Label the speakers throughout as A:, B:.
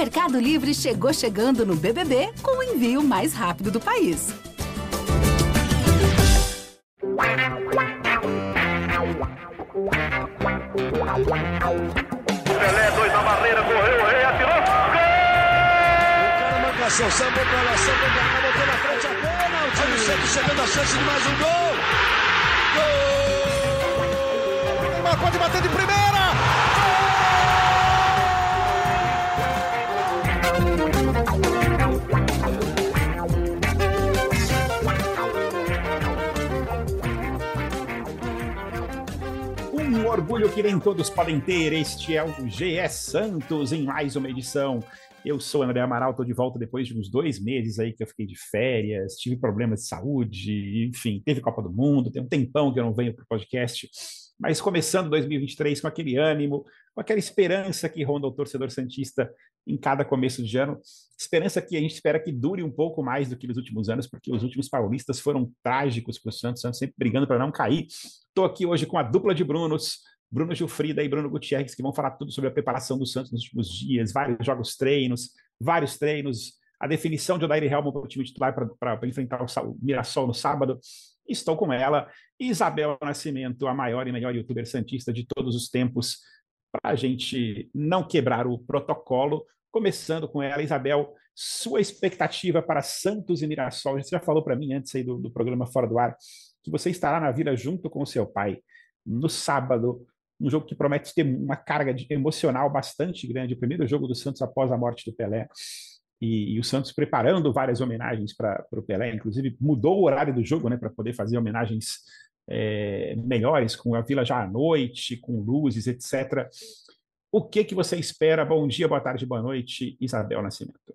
A: Mercado Livre chegou chegando no BBB com o envio mais rápido do país.
B: Pelé, dois na barreira, correu, o rei atirou. Gol!
C: O cara sambou pra lá, sambou pra cá, botou na frente a bola. O time sempre chegando a chance de mais um gol. Gol! Neymar pode bater de primeira.
D: Orgulho que nem todos podem ter. Este é o GE Santos em mais uma edição. Eu sou André Amaral, estou de volta depois de uns dois meses aí que eu fiquei de férias, tive problemas de saúde, enfim, teve Copa do Mundo, tem um tempão que eu não venho para o podcast. Mas começando 2023 com aquele ânimo, com aquela esperança que ronda o torcedor Santista em cada começo de ano. Esperança que a gente espera que dure um pouco mais do que nos últimos anos, porque os últimos paulistas foram trágicos para o Santos, Santos sempre brigando para não cair. Estou aqui hoje com a dupla de Brunos, Bruno Gilfrida e Bruno Gutierrez, que vão falar tudo sobre a preparação do Santos nos últimos dias, vários jogos treinos, vários treinos, a definição de Odair Helmo para o time titular para enfrentar o Mirassol no sábado. Estou com ela, Isabel Nascimento, a maior e melhor youtuber santista de todos os tempos, para a gente não quebrar o protocolo. Começando com ela, Isabel, sua expectativa para Santos e Mirassol. Você já falou para mim antes aí do, do programa Fora do Ar que você estará na vila junto com o seu pai no sábado, um jogo que promete ter uma carga de, emocional bastante grande. O primeiro jogo do Santos após a morte do Pelé. E, e o Santos preparando várias homenagens para o Pelé, inclusive mudou o horário do jogo né, para poder fazer homenagens é, melhores, com a vila já à noite, com luzes, etc. O que, que você espera? Bom dia, boa tarde, boa noite, Isabel Nascimento.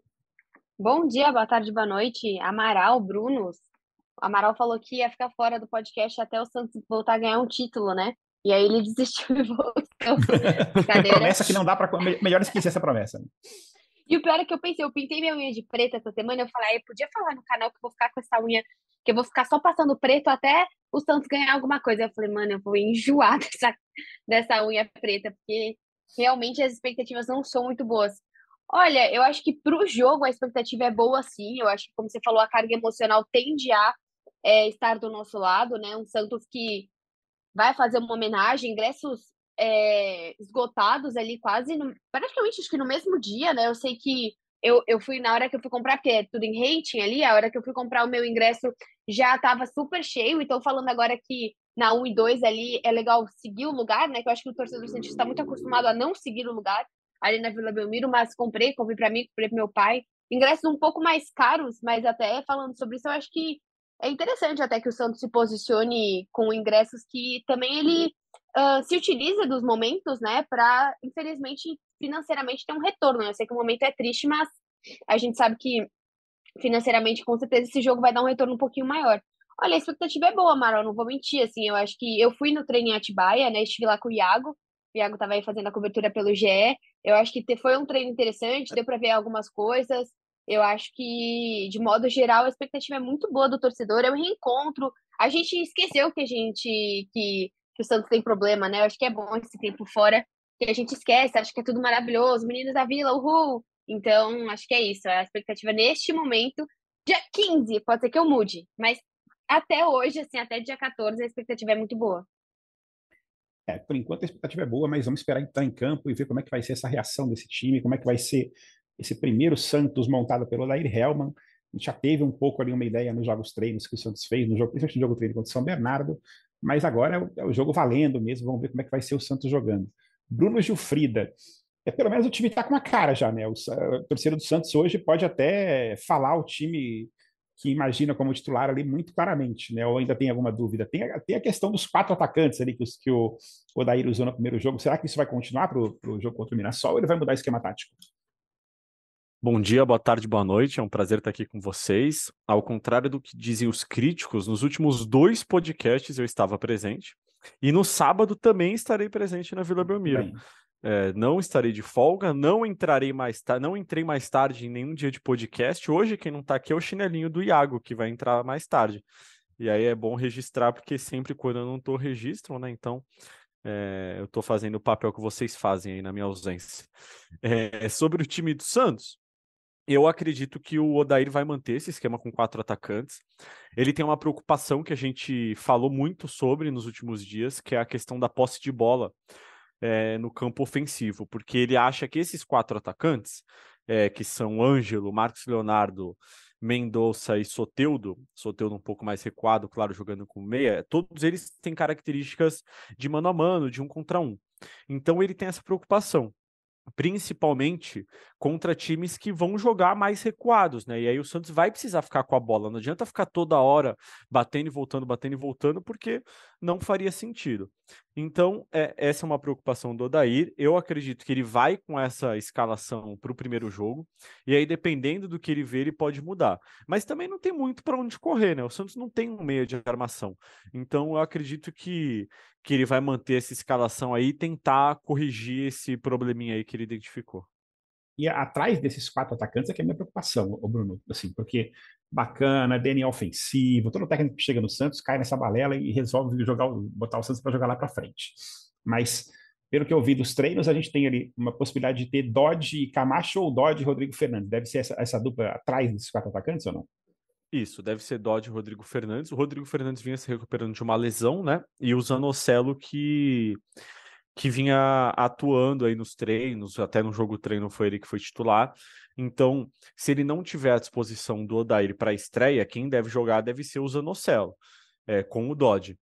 E: Bom dia, boa tarde, boa noite, Amaral, Bruno. O Amaral falou que ia ficar fora do podcast até o Santos voltar a ganhar um título, né? E aí ele desistiu e voltou.
D: promessa que não dá para. Melhor esquecer essa promessa.
E: E o pior é que eu pensei, eu pintei minha unha de preto essa semana, eu falei, ah, eu podia falar no canal que eu vou ficar com essa unha, que eu vou ficar só passando preto até o Santos ganhar alguma coisa. Eu falei, mano, eu vou enjoar dessa, dessa unha preta, porque realmente as expectativas não são muito boas. Olha, eu acho que pro jogo a expectativa é boa sim. Eu acho que, como você falou, a carga emocional tende a é, estar do nosso lado, né? Um Santos que vai fazer uma homenagem, ingressos é, esgotados ali quase, no, praticamente acho que no mesmo dia, né? Eu sei que eu, eu fui na hora que eu fui comprar, porque é tudo em rating ali, a hora que eu fui comprar o meu ingresso já estava super cheio, então falando agora que na 1 e 2 ali é legal seguir o lugar, né? Que eu acho que o torcedor Santista está muito acostumado a não seguir o lugar ali na Vila Belmiro, mas comprei, comprei para mim, comprei para meu pai. Ingressos um pouco mais caros, mas até falando sobre isso, eu acho que é interessante até que o Santos se posicione com ingressos que também ele uh, se utiliza dos momentos, né, para, infelizmente, financeiramente ter um retorno. Eu sei que o momento é triste, mas a gente sabe que financeiramente, com certeza, esse jogo vai dar um retorno um pouquinho maior. Olha, a expectativa é boa, Amaral, não vou mentir, assim, eu acho que eu fui no treino em Atibaia, né, estive lá com o Iago, o Iago estava aí fazendo a cobertura pelo GE, eu acho que foi um treino interessante, deu para ver algumas coisas, eu acho que, de modo geral, a expectativa é muito boa do torcedor, é um reencontro, a gente esqueceu que a gente, que, que o Santos tem problema, né, eu acho que é bom esse tempo fora, que a gente esquece, acha que é tudo maravilhoso, meninos da Vila, uhul, então, acho que é isso. A expectativa neste momento, dia 15, pode ser que eu mude, mas até hoje, assim, até dia 14, a expectativa é muito boa.
D: É, por enquanto a expectativa é boa, mas vamos esperar entrar em campo e ver como é que vai ser essa reação desse time, como é que vai ser esse primeiro Santos montado pelo Lair Hellman. A gente já teve um pouco ali uma ideia nos jogos treinos que o Santos fez, no jogo, principalmente no jogo treino contra o São Bernardo, mas agora é o, é o, jogo valendo mesmo, vamos ver como é que vai ser o Santos jogando. Bruno Gilfrida, é, pelo menos o time está com uma cara já, né? O, a torcida do Santos hoje pode até falar o time que imagina como titular ali muito claramente, né? Ou ainda tem alguma dúvida? Tem, tem a questão dos quatro atacantes ali que, os, que o Odair usou no primeiro jogo. Será que isso vai continuar para o jogo contra o Mirassol ou ele vai mudar o esquema tático?
F: Bom dia, boa tarde, boa noite. É um prazer estar aqui com vocês. Ao contrário do que dizem os críticos, nos últimos dois podcasts eu estava presente. E no sábado também estarei presente na Vila Belmiro. É, não estarei de folga, não entrarei mais tarde, não entrei mais tarde em nenhum dia de podcast. Hoje quem não está aqui é o chinelinho do Iago, que vai entrar mais tarde. E aí é bom registrar, porque sempre quando eu não estou registro, né? Então É, eu estou fazendo o papel que vocês fazem aí na minha ausência. É, sobre o time do Santos, eu acredito que o Odair vai manter esse esquema com quatro atacantes. Ele tem uma preocupação que a gente falou muito sobre nos últimos dias, que é a questão da posse de bola é, no campo ofensivo, porque ele acha que esses quatro atacantes, é, que são Ângelo, Marcos Leonardo, Mendonça e Soteudo, Soteudo um pouco mais recuado, claro, jogando com meia, todos eles têm características de mano a mano, de um contra um. Então ele tem essa preocupação principalmente contra times que vão jogar mais recuados, né? E aí o Santos vai precisar ficar com a bola. Não adianta ficar toda hora batendo e voltando, batendo e voltando, porque não faria sentido. Então, é, essa é uma preocupação do Odair. Eu acredito que ele vai com essa escalação para o primeiro jogo, e aí, dependendo do que ele ver, ele pode mudar. Mas também não tem muito para onde correr, né? O Santos não tem um meio de armação. Então, eu acredito que, que ele vai manter essa escalação aí e tentar corrigir esse probleminha aí que ele identificou.
D: E atrás desses quatro atacantes é que é a minha preocupação, o Bruno, assim, porque bacana, DNA ofensivo, todo técnico que chega no Santos cai nessa balela e resolve jogar, botar o Santos para jogar lá para frente. Mas pelo que eu vi dos treinos, a gente tem ali uma possibilidade de ter Dodge Camacho ou Dodge Rodrigo Fernandes. Deve ser essa, essa dupla atrás desses quatro atacantes ou não?
F: Isso, deve ser Dodge e Rodrigo Fernandes. O Rodrigo Fernandes vinha se recuperando de uma lesão, né? E o Zanocelo que que vinha atuando aí nos treinos, até no jogo treino foi ele que foi titular. Então, se ele não tiver à disposição do Odair para a estreia, quem deve jogar deve ser o Zanocelo, é, com o Dodge.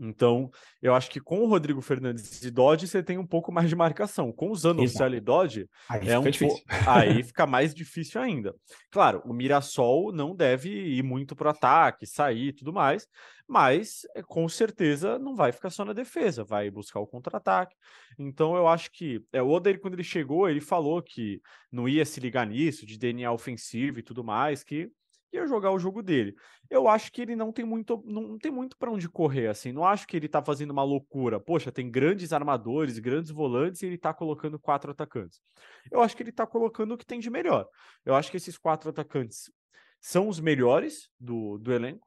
F: Então, eu acho que com o Rodrigo Fernandes e Dodge você tem um pouco mais de marcação. Com o Zanocelo e Dodge, aí é um po... aí fica mais difícil ainda. Claro, o Mirassol não deve ir muito para o ataque, sair e tudo mais, mas eh, com certeza não vai ficar só na defesa, vai buscar o contra-ataque. Então, eu acho que é, o Oder, quando ele chegou, ele falou que não ia se ligar nisso, de DNA ofensivo e tudo mais, que ia jogar o jogo dele. Eu acho que ele não tem muito, não tem muito para onde correr, assim. Não acho que ele tá fazendo uma loucura. Poxa, tem grandes armadores, grandes volantes e ele tá colocando quatro atacantes. Eu acho que ele tá colocando o que tem de melhor. Eu acho que esses quatro atacantes são os melhores do, do elenco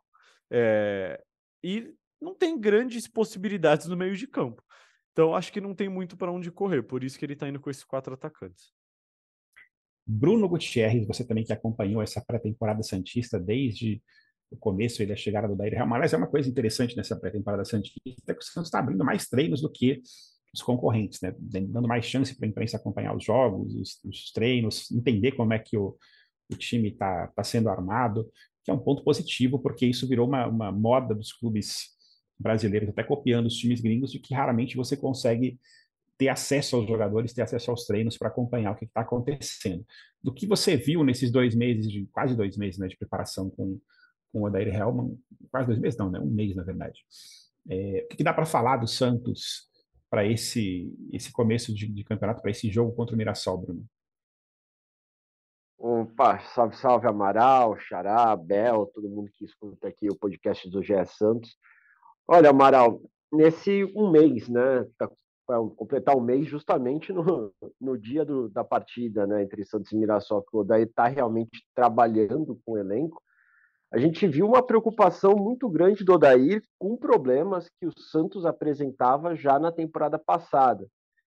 F: é, e não tem grandes possibilidades no meio de campo. Então, acho que não tem muito para onde correr. Por isso que ele tá indo com esses quatro atacantes.
D: Bruno Gutierrez, você também que acompanhou essa pré-temporada Santista desde o começo e da chegada do Daír Real. Mas é uma coisa interessante nessa pré-temporada Santista, que o Santos está abrindo mais treinos do que os concorrentes, né? dando mais chance para a imprensa acompanhar os jogos, os, os, treinos, entender como é que o, o time está tá sendo armado, que é um ponto positivo, porque isso virou uma, uma moda dos clubes brasileiros, até copiando os times gringos, de que raramente você consegue ter acesso aos jogadores, ter acesso aos treinos para acompanhar o que está acontecendo. Do que você viu nesses dois meses, de quase dois meses né, de preparação com, com o Odair Helman, quase dois meses não, né, um mês na verdade. É, o que, que dá para falar do Santos para esse, esse começo de, de campeonato, para esse jogo contra o Mirassol, Bruno?
G: Opa, salve, salve Amaral, Xará, Bel, todo mundo que escuta aqui o podcast do GE Santos. Olha, Amaral, nesse um mês, né, tá completar o mês justamente no, no dia do, da partida né, entre Santos e Mirassol, que o Odair está realmente trabalhando com o elenco. A gente viu uma preocupação muito grande do Odair com problemas que o Santos apresentava já na temporada passada,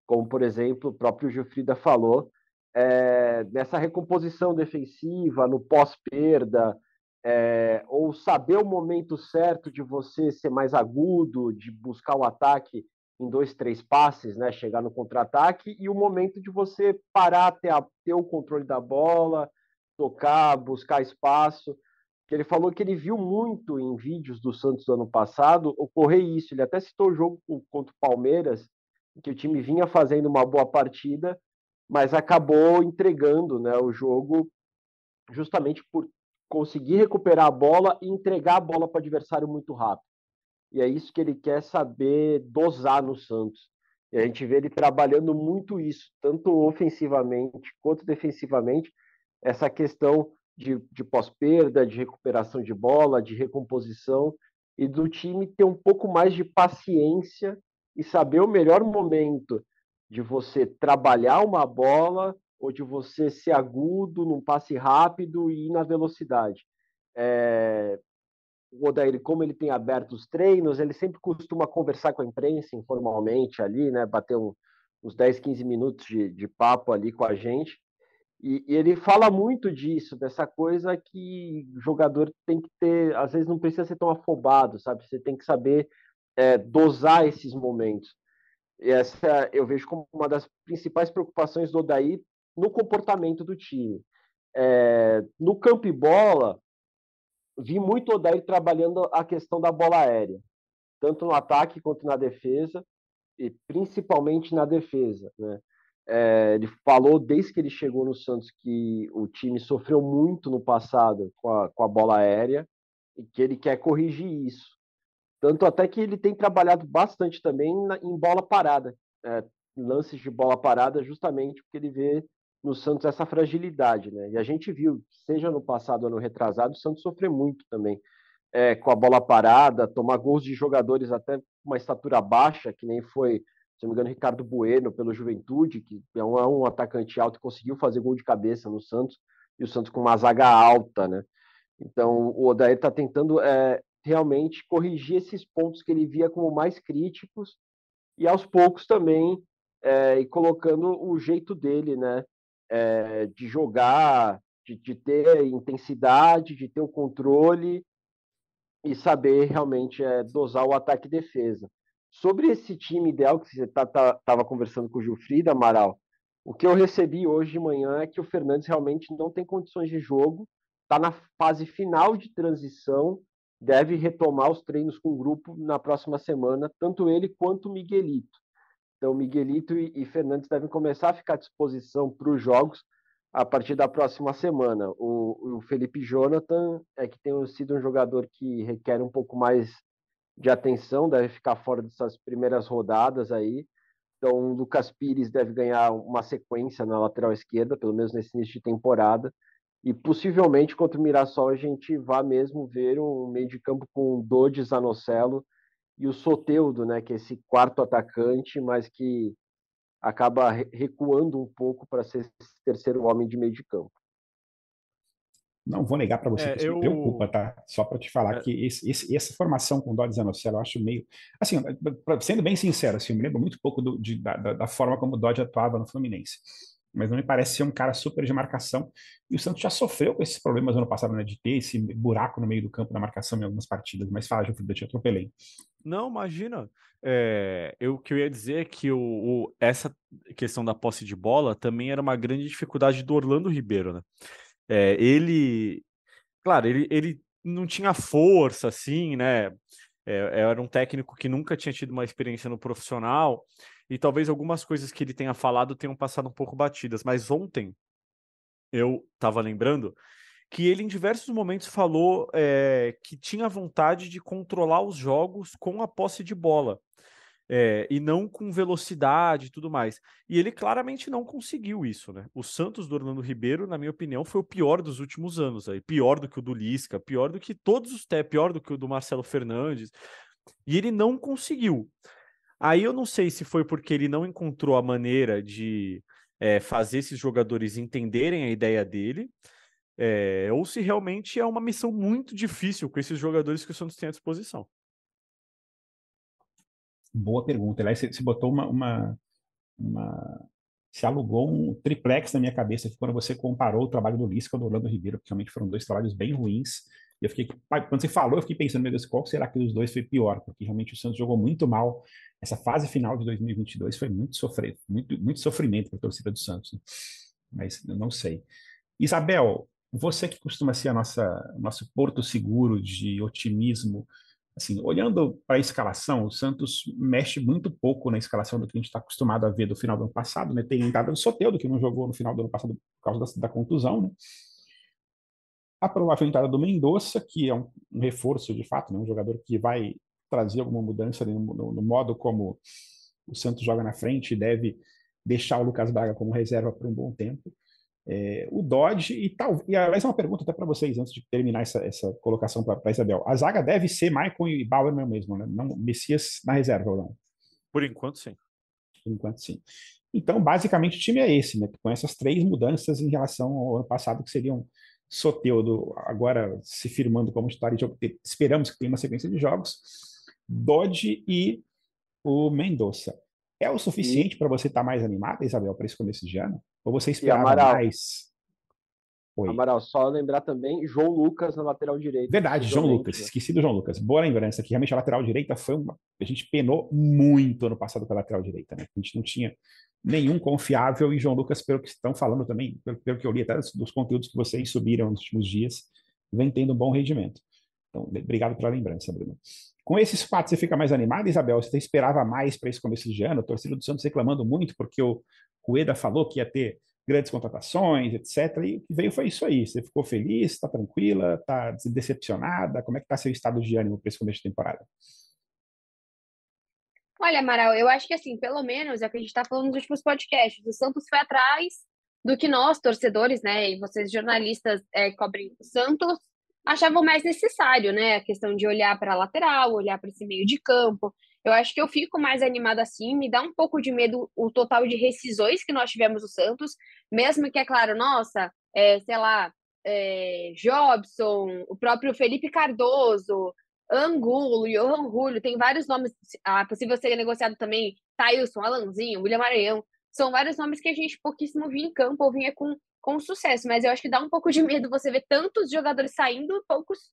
G: como, por exemplo, o próprio Gilfrida falou, é, nessa recomposição defensiva, no pós-perda, é, ou saber o momento certo de você ser mais agudo, de buscar o ataque em dois, três passes, né, chegar no contra-ataque, e o momento de você parar, ter, a, ter o controle da bola, tocar, buscar espaço. Que ele falou que ele viu muito em vídeos do Santos do ano passado ocorrer isso. Ele até citou o jogo contra o Palmeiras, que o time vinha fazendo uma boa partida, mas acabou entregando né, o jogo justamente por conseguir recuperar a bola e entregar a bola para o adversário muito rápido e é isso que ele quer saber dosar no Santos. E a gente vê ele trabalhando muito isso, tanto ofensivamente quanto defensivamente, essa questão de, de pós-perda, de recuperação de bola, de recomposição, e do time ter um pouco mais de paciência e saber o melhor momento de você trabalhar uma bola ou de você ser agudo num passe rápido e ir na velocidade. É, o Odair, como ele tem aberto os treinos, ele sempre costuma conversar com a imprensa informalmente ali, né? Bater um, uns 10, 15 minutos de, de papo ali com a gente. E, e, ele fala muito disso, dessa coisa que jogador tem que ter, às vezes não precisa ser tão afobado, sabe? Você tem que saber é, dosar esses momentos. E essa eu vejo como uma das principais preocupações do Odair no comportamento do time. É, no campo e bola, vi muito o Odair trabalhando a questão da bola aérea, tanto no ataque quanto na defesa, e principalmente na defesa. Né? É, ele falou desde que ele chegou no Santos que o time sofreu muito no passado com a, com a bola aérea e que ele quer corrigir isso. Tanto até que ele tem trabalhado bastante também na, em bola parada, é, lances de bola parada, justamente porque ele vê no Santos essa fragilidade, né? E a gente viu, seja no passado ou no retrasado, o Santos sofreu muito também é, com a bola parada, tomar gols de jogadores até uma estatura baixa, que nem foi, se não me engano, Ricardo Bueno pelo Juventude, que é um, é um atacante alto e conseguiu fazer gol de cabeça no Santos, e o Santos com uma zaga alta, né? Então o Odair está tentando é, realmente corrigir esses pontos que ele via como mais críticos e aos poucos também é, e colocando o jeito dele, né? É, de jogar, de, de, ter intensidade, de ter o controle e saber realmente é, dosar o ataque e defesa. Sobre esse time ideal que você estava tá, tá, conversando com o Gilfrida, Amaral, o que eu recebi hoje de manhã é que o Fernandes realmente não tem condições de jogo, está na fase final de transição, deve retomar os treinos com o grupo na próxima semana, tanto ele quanto o Miguelito. Então, Miguelito e, e Fernandes devem começar a ficar à disposição para os jogos a partir da próxima semana. O, o, Felipe Jonathan é que tem sido um jogador que requer um pouco mais de atenção, deve ficar fora dessas primeiras rodadas aí. Então, o Lucas Pires deve ganhar uma sequência na lateral esquerda, pelo menos nesse início de temporada. E possivelmente contra o Mirassol a gente vá mesmo ver um meio de campo com Dodi Zanocelo e o Soteudo, né, que é esse quarto atacante, mas que acaba recuando um pouco para ser esse terceiro homem de meio de campo.
D: Não vou negar para você é, que isso eu... me preocupa, tá? Só para te falar é. que esse, esse, essa formação com Dodge Zanocelo eu acho meio. Assim, sendo bem sincero, assim, eu me lembro muito pouco do, de, da, da, forma como o Dodge atuava no Fluminense mas não me parece ser um cara super de marcação. E o Santos já sofreu com esses problemas ano passado, né, de ter esse buraco no meio do campo da marcação em algumas partidas. Mas fala, Gilfrida, eu te atropelei.
F: Não, imagina. É, eu, que eu ia dizer é que o, o, essa questão da posse de bola também era uma grande dificuldade do Orlando Ribeiro, né? É, ele, claro, ele, ele não tinha força, assim, né? É, era um técnico que nunca tinha tido uma experiência no profissional e talvez algumas coisas que ele tenha falado tenham passado um pouco batidas. Mas ontem eu estava lembrando que ele em diversos momentos falou é, que tinha vontade de controlar os jogos com a posse de bola. É, e não com velocidade e tudo mais. E ele claramente não conseguiu isso, né? O Santos do Orlando Ribeiro, na minha opinião, foi o pior dos últimos anos aí. Pior do que o do Lisca, pior do que todos os pior do que o do Marcelo Fernandes. E ele não conseguiu. Aí eu não sei se foi porque ele não encontrou a maneira de é, fazer esses jogadores entenderem a ideia dele, é, ou se realmente é uma missão muito difícil com esses jogadores que o Santos tem à disposição.
D: Boa pergunta. Aliás, você, botou uma, uma, uma, alugou um triplex na minha cabeça quando você comparou o trabalho do Lisca e do Orlando Ribeiro, porque realmente foram dois trabalhos bem ruins. E eu fiquei, quando você falou, eu fiquei pensando, meu Deus, qual será que dos dois foi pior? Porque realmente o Santos jogou muito mal. Essa fase final de 2022 foi muito sofrer, muito, muito sofrimento para a torcida do Santos. Né? Mas eu não sei. Isabel, você que costuma ser a nossa nosso porto seguro de otimismo, assim, olhando para a escalação, o Santos mexe muito pouco na escalação do que a gente está acostumado a ver do final do ano passado, né? Tem entrada do Soteldo, que não jogou no final do ano passado por causa da, da contusão, né? a provável entrada do Mendonça, que é um, um, reforço de fato, né, um jogador que vai trazer alguma mudança no, no, no, modo como o Santos joga na frente e deve deixar o Lucas Braga como reserva por um bom tempo. É, o Dodge e tal. E aliás, uma pergunta até para vocês antes de terminar essa, essa colocação para Isabel. A zaga deve ser Maicon e Bauer mesmo, né? Não Messias na reserva ou não?
F: Por enquanto, sim.
D: Por enquanto, sim. Então, basicamente, o time é esse, né? Com essas três mudanças em relação ao ano passado, que seriam Soteudo agora se firmando como titular, esperamos que tenha uma sequência de jogos, Dodge e o Mendonça. É o suficiente para você estar tá mais animada, Isabel, para esse começo de ano? Ou você esperava mais?
G: Oi. Amaral, só lembrar também João Lucas na lateral direita.
D: Verdade, João Lucas. Né? Esqueci do João Lucas. Boa lembrança aqui. Realmente a lateral direita foi uma. A gente penou muito ano passado com a lateral direita, né? A gente não tinha nenhum confiável e João Lucas, pelo que estão falando também, pelo, pelo que eu li até dos conteúdos que vocês subiram nos últimos dias, vem tendo um bom rendimento. Então, obrigado pela lembrança, Bruno. Com esses fatos, você fica mais animado, Isabel? Você esperava mais para esse começo de ano? A torcida do Santos reclamando muito porque o Rueda falou que ia ter grandes contratações, etc. E o que veio foi isso aí. Você ficou feliz, está tranquila, está decepcionada? Como é que está seu estado de ânimo para esse começo de temporada?
E: Olha, Amaral, eu acho que assim, pelo menos é o que a gente está falando nos últimos podcasts. O Santos foi atrás do que nós, torcedores, né, e vocês jornalistas é, cobrem o Santos, achavam mais necessário, né? A questão de olhar para a lateral, olhar para esse meio de campo. Eu acho que eu fico mais animada assim, me dá um pouco de medo o total de rescisões que nós tivemos no Santos, mesmo que é claro, nossa, é, sei lá, é, Jobson, o próprio Felipe Cardoso, Angulo, Johan Julio, tem vários nomes, ah, possível ser negociado também, Thailson, Alanzinho, William Maranhão, são vários nomes que a gente pouquíssimo via em campo ou vinha com, com sucesso, mas eu acho que dá um pouco de medo você ver tantos jogadores saindo, poucos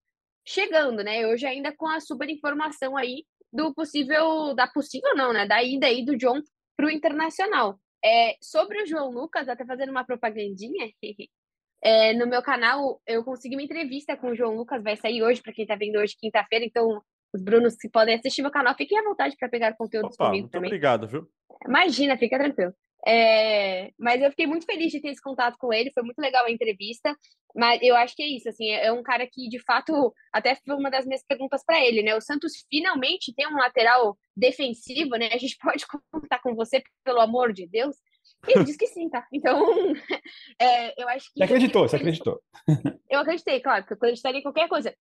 E: chegando, né? Hoje ainda com a super informação aí do possível, da possível não, né? Da ida aí do John para o Internacional. É, sobre o João Lucas, até fazendo uma propagandinha, é, no meu canal eu consegui uma entrevista com o João Lucas, vai sair hoje, para quem está vendo hoje, quinta-feira, então os Brunos que podem assistir meu canal, fiquem à vontade para pegar conteúdos Opa, comigo
F: muito
E: também.
F: Obrigado, viu?
E: Imagina, fica tranquilo. É, mas eu fiquei muito feliz de ter esse contato com ele, foi muito legal a entrevista. Mas eu acho que é isso, assim, é um cara que de fato até foi uma das minhas perguntas para ele, né? O Santos finalmente tem um lateral defensivo, né? A gente pode contar com você, pelo amor de Deus. E ele disse que sim, tá? Então, é, eu acho que.
D: Você acreditou, você acreditou.
E: Eu acreditei, claro, porque eu acreditaria em qualquer coisa.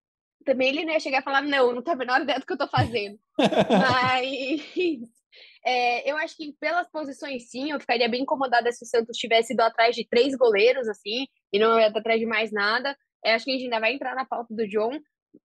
E: Também ele não ia chegar e falar, não, não tem a menor ideia do que eu tô fazendo. Mas é, eu acho que pelas posições, sim, eu ficaria bem incomodada se o Santos tivesse ido atrás de três goleiros, assim, e não ia atrás de mais nada. É, acho que a gente ainda vai entrar na pauta do John,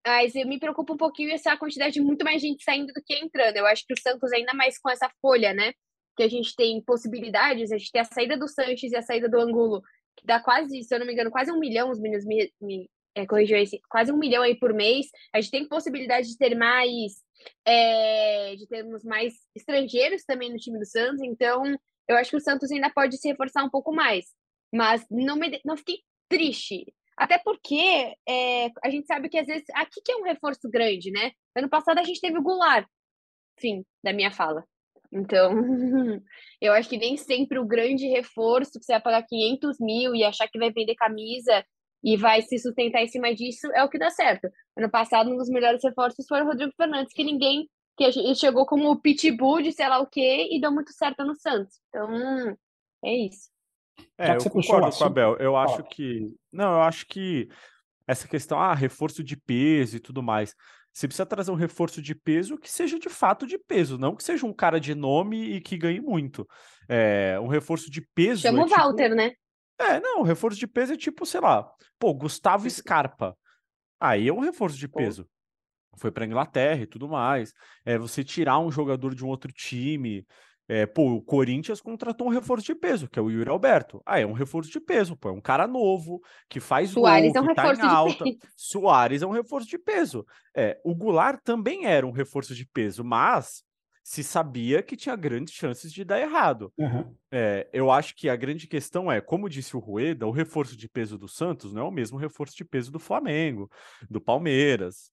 E: mas eu me preocupo um pouquinho essa quantidade de muito mais gente saindo do que entrando. Eu acho que o Santos, ainda mais com essa folha, né, que a gente tem possibilidades, a gente tem a saída do Sanches e a saída do Angulo, que dá quase, se eu não me engano, quase um milhão, os meninos me, me é, corrigiu esse, quase um milhão aí por mês. A gente tem possibilidade de ter mais é, de termos mais estrangeiros também no time do Santos, então eu acho que o Santos ainda pode se reforçar um pouco mais. Mas não, me, não fiquei triste. Até porque é, a gente sabe que às vezes aqui que é um reforço grande, né? Ano passado a gente teve o Goulart, fim da minha fala. Então, eu acho que nem sempre o grande reforço, que você vai pagar 500 mil e achar que vai vender camisa e vai se sustentar em cima disso, é o que dá certo. Ano passado, um dos melhores reforços foi o Rodrigo Fernandes, que ninguém. que chegou como o pitbull de sei lá o quê e deu muito certo no Santos. Então, é isso.
F: É, eu concordo com a Bel. Eu acho que. Não, eu acho que essa questão, ah, reforço de peso e tudo mais. Você precisa trazer um reforço de peso que seja de fato de peso, não que seja um cara de nome e que ganhe muito. É, um reforço de peso.
E: Chama
F: é
E: o Walter, tipo... né?
F: É, não, o reforço de peso é tipo, sei lá, pô, Gustavo Scarpa. Aí é um reforço de peso. Foi para Inglaterra e tudo mais. É você tirar um jogador de um outro time. É, pô, o Corinthians contratou um reforço de peso, que é o Yuri Alberto. Ah, é um reforço de peso, pô, é um cara novo, que faz
E: Soares
F: gol,
E: é um
F: que tá em alta. Soares é um reforço de peso. É, o Goulart também era um reforço de peso, mas se sabia que tinha grandes chances de dar errado.
D: Uhum.
F: É, eu acho que a grande questão é, como disse o Rueda, o reforço de peso do Santos não é o mesmo reforço de peso do Flamengo, do Palmeiras,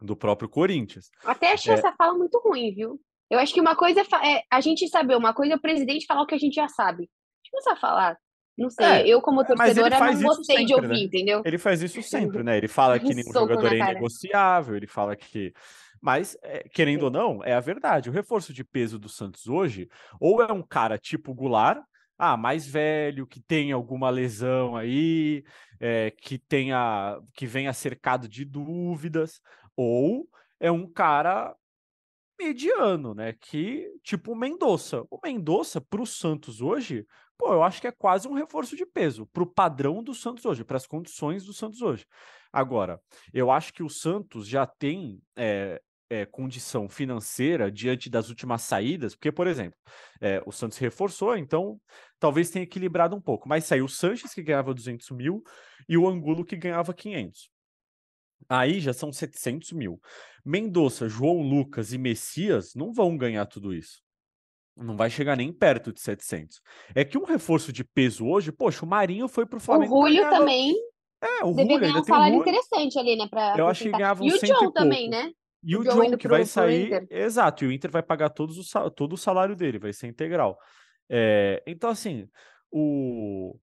F: do próprio Corinthians.
E: Até achei é... essa fala muito ruim, viu? Eu acho que uma coisa é, é a gente saber, uma coisa é o presidente falar o que a gente já sabe. A gente sabe falar. Não sei, é, eu como torcedora não gostei sempre, de ouvir, né? entendeu?
F: Ele faz isso sempre, né? Ele fala que nenhum jogador é inegociável, ele fala que mas, é, querendo ou não, é a verdade. O reforço de peso do Santos hoje, ou é um cara tipo Goulart, ah, mais velho, que tem alguma lesão aí, é, que tenha, que venha cercado de dúvidas, ou é um cara mediano, né? Que tipo o Mendonça. O Mendonça para o Santos hoje pô, eu acho que é quase um reforço de peso para o padrão do Santos hoje, para as condições do Santos hoje. Agora, eu acho que o Santos já tem é, é, condição financeira diante das últimas saídas, porque, por exemplo, é, o Santos reforçou, então talvez tenha equilibrado um pouco, mas saiu o Sanches, que ganhava 200 mil, e o Angulo, que ganhava 500. Aí já são 700 mil. Mendonça, João Lucas e Messias não vão ganhar tudo isso. Não vai chegar nem perto de 700. É que um reforço de peso hoje, poxa, o Marinho foi pro Flamengo.
E: O Julio também.
F: É, o
E: Deve
F: Julio
E: ganhar um salário
F: Julio.
E: interessante ali, né? Pra
F: Eu acho que ganhava
E: E
F: uns
E: o
F: e
E: John também, né?
F: E o
E: John
F: que vai sair,
E: Inter.
F: exato, e o Inter vai pagar todos o, todo o salário dele, vai ser integral. É, então, assim, o,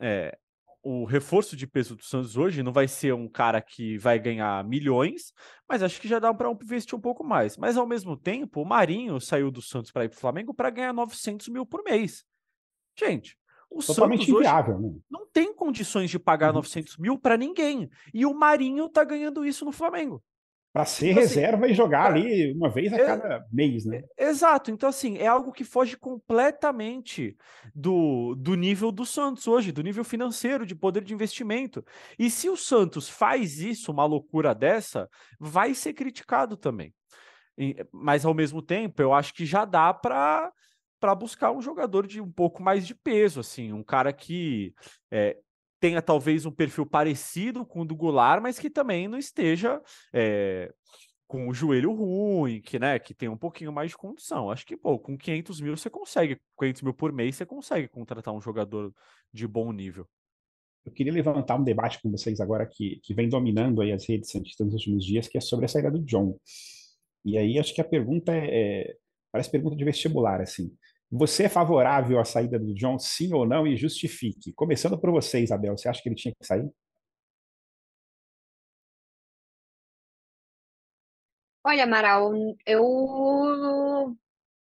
F: é, o reforço de peso do Santos hoje não vai ser um cara que vai ganhar milhões, mas acho que já dá para investir um pouco mais. Mas, ao mesmo tempo, o Marinho saiu do Santos para ir para o Flamengo para ganhar 900 mil por mês. Gente, o
D: Totalmente
F: Santos hoje
D: inviável, né?
F: não tem condições de pagar
D: Uhum.
F: 900 mil para ninguém. E o Marinho tá ganhando isso no Flamengo.
D: Para ser
F: Tipo assim,
D: reserva e jogar
F: pra-
D: ali uma vez a
F: É-
D: cada mês, né?
F: Exato, então assim, é algo que foge completamente do, do nível do Santos hoje, do nível financeiro, de poder de investimento. E se o Santos faz isso, uma loucura dessa, vai ser criticado também. Mas ao mesmo tempo, eu acho que já dá para para buscar um jogador de um pouco mais de peso, assim, um cara que é, tenha talvez um perfil parecido com o do Goulart, mas que também não esteja é, com o joelho ruim, que, né, que tem um pouquinho mais de condição. Acho que, pô, com 500 mil você consegue, 500 mil por mês você consegue contratar um jogador de bom nível.
D: Eu queria levantar um debate com vocês agora que, que vem dominando aí as redes santistas nos últimos dias, que é sobre a saída do John. E aí acho que a pergunta é, é- parece pergunta de vestibular, assim. Você é favorável à saída do John, sim ou não, e justifique. Começando por você, Isabel, você acha que ele tinha que sair?
E: Olha, Amaral, eu.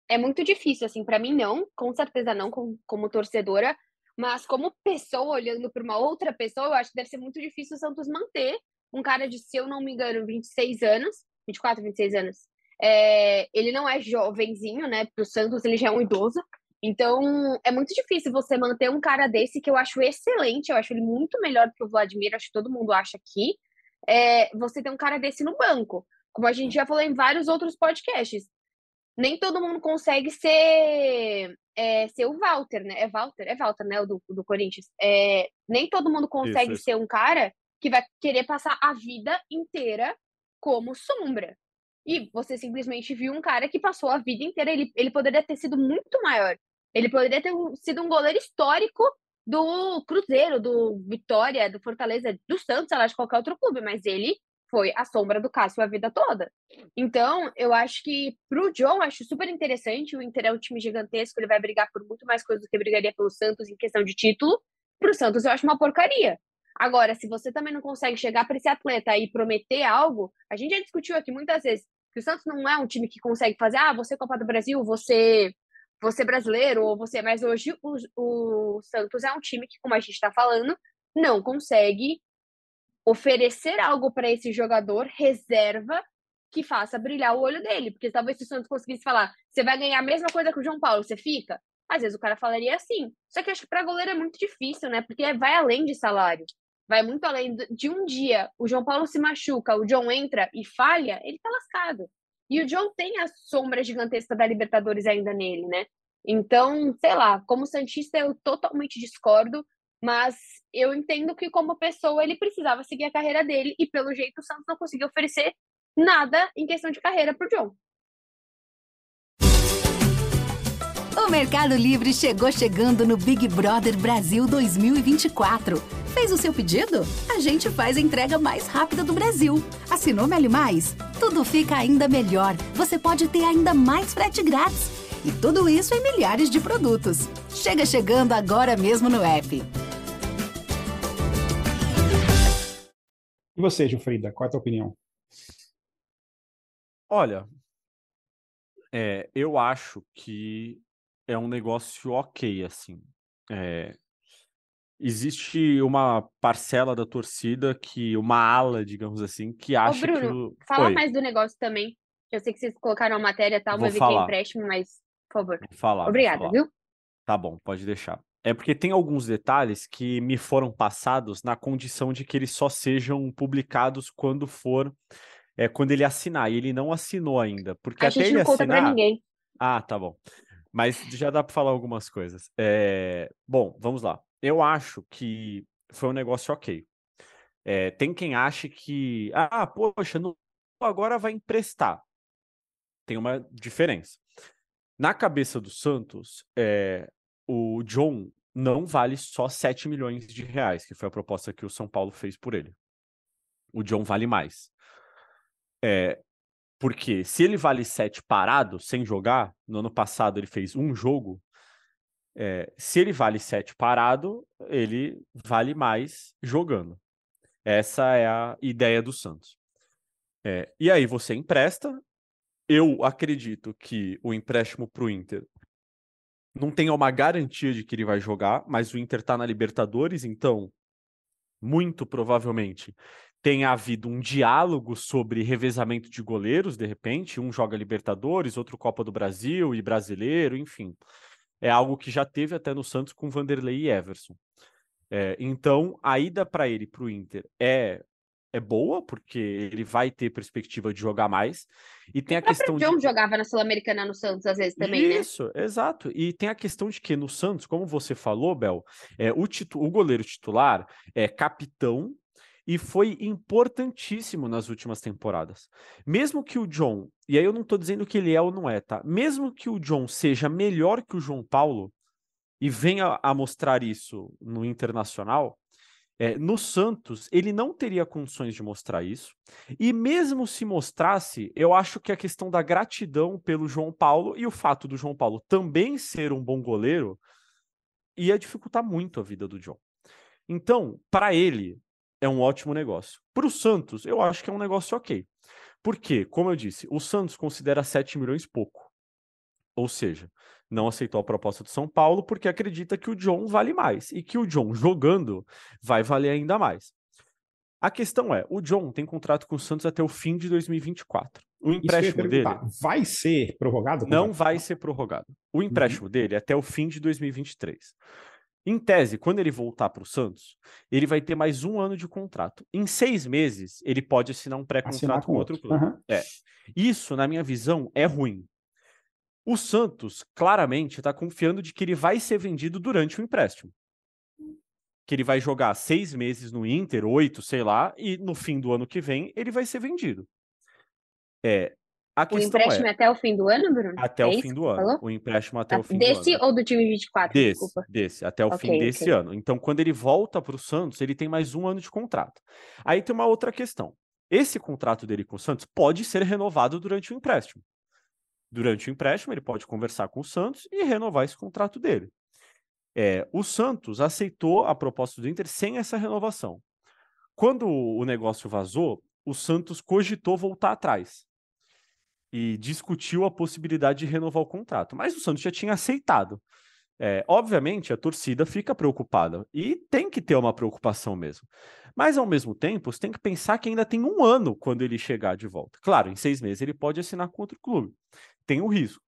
E: É muito difícil, assim, pra mim não, com certeza não, com- como torcedora, mas como pessoa, olhando pra uma outra pessoa, eu acho que deve ser muito difícil o Santos manter um cara de, se eu não me engano, 26 anos, 24, 26 anos. É, ele não é jovenzinho, né? Pro Santos, ele já é um idoso. Então, é muito difícil você manter um cara desse que eu acho excelente, eu acho ele muito melhor que o Vladimir, acho que todo mundo acha aqui. É, você ter um cara desse no banco como a gente já falou em vários outros podcasts. Nem todo mundo consegue ser, é, ser o Walter, né? É Walter? É Walter, né? O do, do Corinthians. É, nem todo mundo consegue
F: isso.
E: ser um cara que vai querer passar a vida inteira como sombra. E você simplesmente viu um cara que passou a vida inteira. Ele, ele poderia ter sido muito maior. Ele poderia ter sido um goleiro histórico do Cruzeiro, do Vitória, do Fortaleza, do Santos, sei lá, de qualquer outro clube, mas ele foi a sombra do Cássio a vida toda. Então, eu acho que pro John, acho super interessante. O Inter é um time gigantesco, ele vai brigar por muito mais coisas do que brigaria pelo Santos em questão de título. Pro Santos, eu acho uma porcaria. Agora, se você também não consegue chegar para esse atleta e prometer algo, a gente já discutiu aqui muitas vezes o Santos não é um time que consegue fazer, ah, você é Copa do Brasil, você você brasileiro, ou você. Mas hoje o, o Santos é um time que, como a gente está falando, não consegue oferecer algo para esse jogador reserva que faça brilhar o olho dele. Porque talvez se o Santos conseguisse falar, você vai ganhar a mesma coisa que o João Paulo, você fica? Às vezes o cara falaria assim. Só que acho que para goleiro é muito difícil, né? Porque vai além de salário. Vai muito além de um dia o João Paulo se machuca, o John entra e falha, ele tá lascado. E o John tem a sombra gigantesca da Libertadores ainda nele, né? Então, sei lá, como Santista eu totalmente discordo, mas eu entendo que como pessoa ele precisava seguir a carreira dele e pelo jeito o Santos não conseguiu oferecer nada em questão de carreira pro John.
A: O Mercado Livre chegou chegando no Big Brother Brasil 2024. Fez o seu pedido? A gente faz a entrega mais rápida do Brasil. Assinou Meli Mais? Tudo fica ainda melhor. Você pode ter ainda mais frete grátis. E tudo isso em milhares de produtos. Chega chegando agora mesmo no app.
D: E você, Gilfrida, qual é a tua opinião?
F: Olha, é, eu acho que é um negócio ok, assim. É, existe uma parcela da torcida que, uma ala, digamos assim, que
E: Ô,
F: acha que
E: Bruno, fala
F: Oi,
E: mais do negócio também. Eu sei que vocês colocaram a matéria e tal,
F: Vou
E: mas que é
F: falar.
E: empréstimo, mas, por favor.
F: vou falar, vou
E: Obrigada,
F: falar.
E: viu?
F: Tá bom, pode deixar. é porque tem alguns detalhes que me foram passados na condição de que eles só sejam publicados quando for é quando ele assinar, e ele não assinou ainda, porque
E: A
F: até
E: gente
F: ele
E: não conta
F: assinar,
E: pra ninguém.
F: ah, tá bom. Mas já dá para falar algumas coisas. É, Bom, vamos lá. Eu acho que foi um negócio ok. É, tem quem ache que, ah, poxa, não- agora vai emprestar. Tem uma diferença. Na cabeça do Santos, é, o John não vale só 7 milhões de reais, que foi a proposta que o São Paulo fez por ele. O John vale mais. É, porque se ele vale 7 parado, sem jogar, no ano passado ele fez um jogo, é, se ele vale 7 parado, ele vale mais jogando. Essa é a ideia do Santos. É, e aí você empresta. Eu acredito que o empréstimo para o Inter não tenha uma garantia de que ele vai jogar, mas o Inter está na Libertadores, então muito provavelmente tenha havido um diálogo sobre revezamento de goleiros, de repente, um joga Libertadores, outro Copa do Brasil e Brasileiro, enfim. É algo que já teve até no Santos com Vanderlei e Everson. É, então, a ida para ele para o Inter é é boa, porque ele vai ter perspectiva de jogar mais. E tem a questão
E: John
F: de.
E: jogava na Sul-Americana no Santos às vezes também, né?
F: Isso, exato. E tem a questão de que no Santos, como você falou, Bel, é, o, titu- o goleiro titular é capitão e foi importantíssimo nas últimas temporadas. Mesmo que o John, e aí eu não tô dizendo que ele é ou não é, tá? Mesmo que o John seja melhor que o João Paulo e venha a mostrar isso no Internacional, é, no Santos, ele não teria condições de mostrar isso. E mesmo se mostrasse, eu acho que a questão da gratidão pelo João Paulo e o fato do João Paulo também ser um bom goleiro ia dificultar muito a vida do John. Então, para ele, é um ótimo negócio. Para o Santos, eu acho que é um negócio ok. Porque, como eu disse, o Santos considera 7 milhões pouco. Ou seja, não aceitou a proposta do São Paulo porque acredita que o John vale mais e que o John jogando vai valer ainda mais. A questão é, o John tem contrato com o Santos até o fim de 2024. O empréstimo dele.
D: Vai ser prorrogado?
F: não vai ser prorrogado. O empréstimo dele é até o fim de 2023. Em tese, quando ele voltar para o Santos, ele vai ter mais um ano de contrato. Em seis meses, ele pode assinar um pré-contrato
D: com
F: com outro clube.
D: Aham.
F: Isso, na minha visão, é ruim. O Santos claramente está confiando de que ele vai ser vendido durante o empréstimo. Que ele vai jogar seis meses no Inter, oito, sei lá, e no fim do ano que vem ele vai ser vendido. É, a
E: O
F: questão
E: empréstimo
F: é
E: é até o fim do ano, Bruno?
F: até
E: é
F: o fim do ano.
E: falou?
F: O empréstimo até
E: Ah,
F: o fim
E: Desse
F: do ano.
E: ou do time 24?
F: Desse,
E: Desculpa.
F: desse, até o fim
E: Ok,
F: desse
E: ok.
F: ano. Então, quando ele volta para o Santos, ele tem mais um ano de contrato. Aí tem uma outra questão. Esse contrato dele com o Santos pode ser renovado durante o empréstimo. Durante o empréstimo, ele pode conversar com o Santos e renovar esse contrato dele. É, o Santos aceitou a proposta do Inter sem essa renovação. Quando o negócio vazou, o Santos cogitou voltar atrás e discutiu a possibilidade de renovar o contrato, mas o Santos já tinha aceitado. É, obviamente, a torcida fica preocupada e tem que ter uma preocupação mesmo. Mas, ao mesmo tempo, você tem que pensar que ainda tem um ano quando ele chegar de volta. Claro, em seis meses ele pode assinar com outro clube. Tem o risco.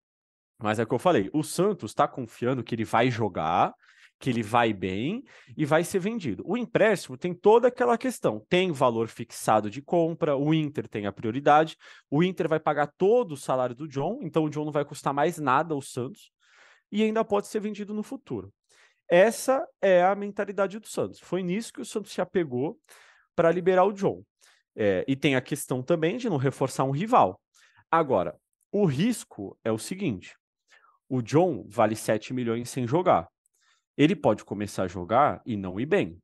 F: Mas é o que eu falei: o Santos está confiando que ele vai jogar, que ele vai bem e vai ser vendido. O empréstimo tem toda aquela questão: tem valor fixado de compra, o Inter tem a prioridade, o Inter vai pagar todo o salário do John, então o John não vai custar mais nada ao Santos e ainda pode ser vendido no futuro. Essa é a mentalidade do Santos. Foi nisso que o Santos se apegou para liberar o John. É, e tem a questão também de não reforçar um rival. Agora, o risco é o seguinte: o John vale 7 milhões sem jogar. Ele pode começar a jogar e não ir bem.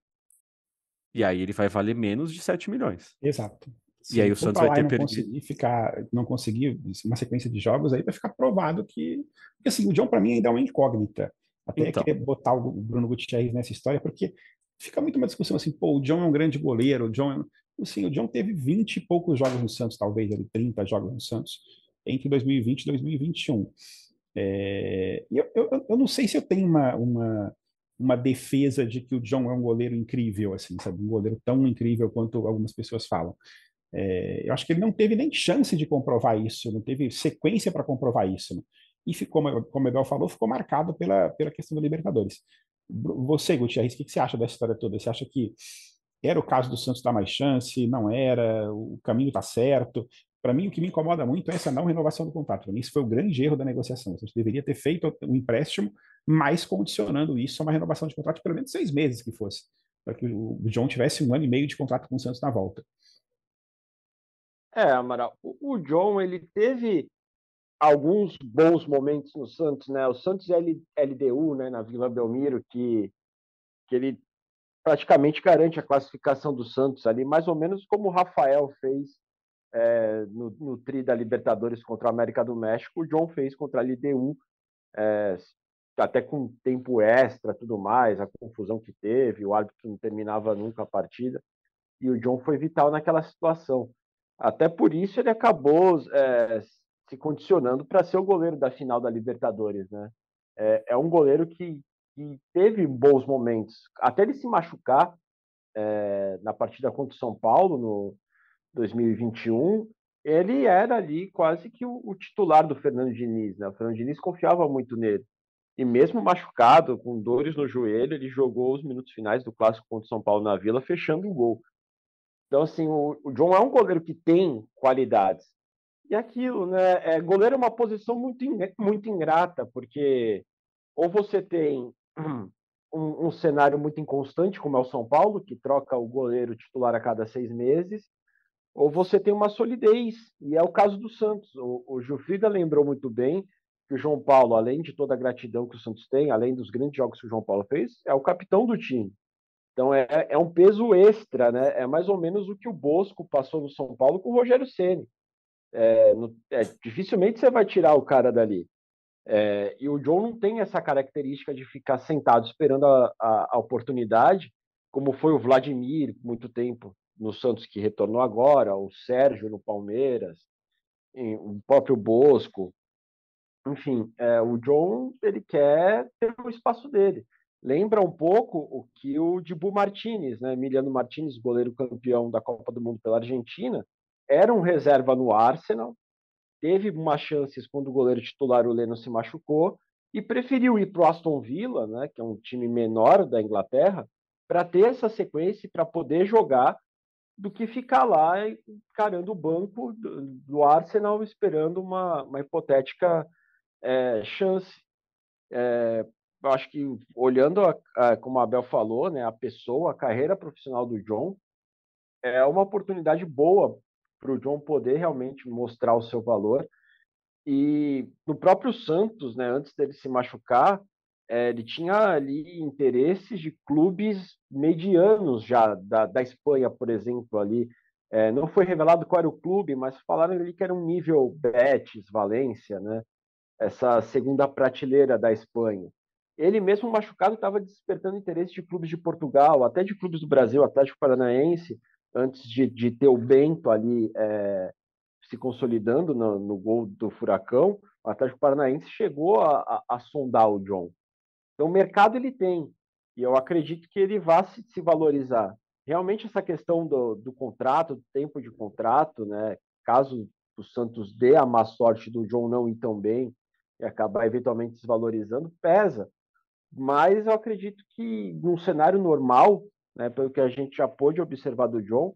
F: E aí ele vai valer menos de 7 milhões.
D: Exato.
F: E aí
D: ele
F: o Santos vai ter
D: não
F: perdido.
D: conseguir ficar, não conseguir uma sequência de jogos, aí vai ficar provado que. Porque assim, o John para mim ainda é uma incógnita. Até
F: Então.
D: querer botar o Bruno Gutierrez nessa história, porque fica muito uma discussão assim, pô, o John é um grande goleiro, o John é... Assim, o John teve 20 e poucos jogos no Santos, talvez, ali, 30 jogos no Santos, entre 2020 e 2021. É, e eu, eu, eu não sei se eu tenho uma, uma, uma defesa de que o John é um goleiro incrível, assim, sabe? Um goleiro tão incrível quanto algumas pessoas falam. É, eu acho que ele não teve nem chance de comprovar isso, não teve sequência para comprovar isso. né? E ficou, como o Ebel falou, ficou marcado pela, pela questão da Libertadores. Você, Gutierrez, o que você acha dessa história toda? Você acha que era o caso do Santos dar mais chance? Não era? O caminho está certo? Para mim, o que me incomoda muito é essa não renovação do contrato. Para mim, isso foi o grande erro da negociação. A gente deveria ter feito um empréstimo, mas condicionando isso a uma renovação de contrato de pelo menos seis meses que fosse, para que o John tivesse um ano e meio de contrato com o Santos na volta.
G: É, Amaral, o, John ele teve alguns bons momentos no Santos, né? O Santos LDU, né, na Vila Belmiro, que, que ele praticamente garante a classificação do Santos ali, mais ou menos como o Rafael fez é, no, no tri da Libertadores contra a América do México, o John fez contra a LDU, é, até com tempo extra, tudo mais, a confusão que teve, o árbitro não terminava nunca a partida, e o John foi vital naquela situação. Até por isso ele acabou é, se condicionando para ser o goleiro da final da Libertadores, né? É, é um goleiro que, que, teve bons momentos, até ele se machucar é, na partida contra o São Paulo no 2021, ele era ali quase que o, o, titular do Fernando Diniz, né? O Fernando Diniz confiava muito nele. E mesmo machucado, com dores no joelho, ele jogou os minutos finais do clássico contra o São Paulo na Vila, fechando o gol. Então, assim, o, o John é um goleiro que tem qualidades. E aquilo, né? É, goleiro é uma posição muito, muito ingrata, porque ou você tem um, um, cenário muito inconstante, como é o São Paulo, que troca o goleiro titular a cada seis meses, ou você tem uma solidez, e é o caso do Santos. O, o Gilfrida lembrou muito bem que o João Paulo, além de toda a gratidão que o Santos tem, além dos grandes jogos que o João Paulo fez, é o capitão do time. Então é, é um peso extra, né? É mais ou menos o que o Bosco passou no São Paulo com o Rogério Ceni. É, é, dificilmente você vai tirar o cara dali. É, e o John não tem essa característica de ficar sentado esperando a, a, a, oportunidade, como foi o Vladimir, muito tempo no Santos que retornou agora, o Sérgio no Palmeiras, o próprio Bosco. Enfim, é, o John ele quer ter o espaço dele lembra um pouco o que o Dibu Martinez, né? Emiliano Martinez, goleiro campeão da Copa do Mundo pela Argentina, era um reserva no Arsenal, teve umas chances quando o goleiro titular, o Leno, se machucou, e preferiu ir para o Aston Villa, né, que é um time menor da Inglaterra, para ter essa sequência e para poder jogar, do que ficar lá encarando o banco do, Arsenal esperando uma, uma hipotética é, chance. É, eu acho que olhando a, a, como a Abel falou, né, a pessoa, a carreira profissional do John é uma oportunidade boa para o John poder realmente mostrar o seu valor. E no próprio Santos, né, antes dele se machucar, é, ele tinha ali interesses de clubes medianos já da, da Espanha, por exemplo, ali. É, não foi revelado qual era o clube, mas falaram ali que era um nível Betis, Valência, né? Essa segunda prateleira da Espanha ele mesmo machucado estava despertando interesse de clubes de Portugal, até de clubes do Brasil, Atlético Paranaense, antes de, de ter o Bento ali é, se consolidando no, no, gol do Furacão, o Atlético Paranaense chegou a, a, a, sondar o John. Então, o mercado ele tem, e eu acredito que ele vá se, se valorizar. Realmente, essa questão do, do contrato, do tempo de contrato, né, caso o Santos dê a má sorte do John não ir tão bem e acabar eventualmente desvalorizando, pesa mas eu acredito que num cenário normal, né, pelo que a gente já pôde observar do John,